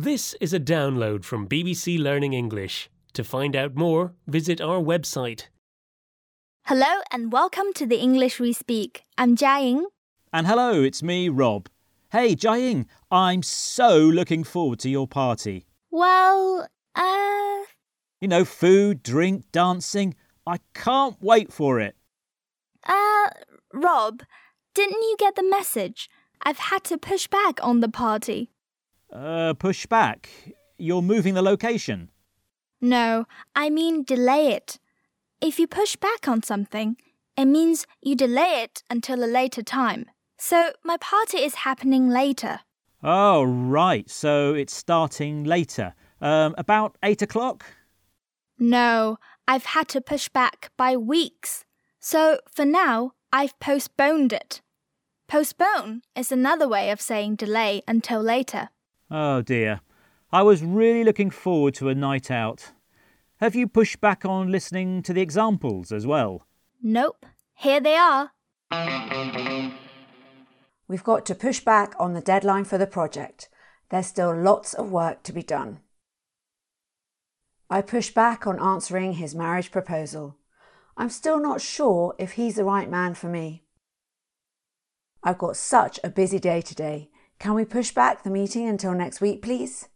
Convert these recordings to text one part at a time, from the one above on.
This is a download from BBC Learning English. To find out more, visit our website. Hello and welcome to the English we speak. I'm Jiaying. And hello, it's me, Rob. Hey, Jiaying, I'm so looking forward to your party. Well, uh, You know, food, drink, dancing. I can't wait for it. uh, Rob, didn't you get the message? I've had to push back on the party. Uh, push back. You're moving the location. No, I mean delay it. If you push back on something, it means you delay it until a later time. So my party is happening later. Oh, right. So it's starting later. Um, about eight o'clock? No, I've had to push back by weeks. So for now, I've postponed it. Postpone is another way of saying delay until later. Oh dear. I was really looking forward to a night out. Have you pushed back on listening to the examples as well? Nope, here they are. We've got to push back on the deadline for the project. There's still lots of work to be done. I push back on answering his marriage proposal. I'm still not sure if he's the right man for me. I've got such a busy day today. Can we push back the meeting until next week, please?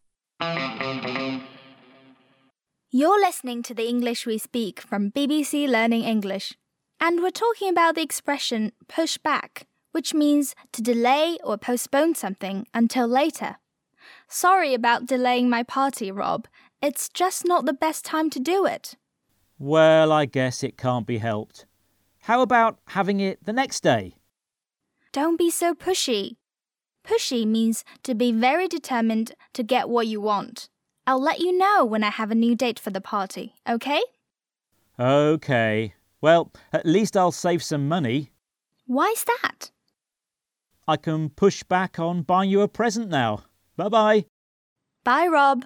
You're listening to the English we speak from BBC Learning English. And we're talking about the expression push back, which means to delay or postpone something until later. Sorry about delaying my party, Rob. It's just not the best time to do it. Well, I guess it can't be helped. How about having it the next day? Don't be so pushy. Pushy means to be very determined to get what you want. I'll let you know when I have a new date for the party, okay? OK. Well, at least I'll save some money. Why's that? I can push back on buying you a present now. Bye bye. Bye, Rob.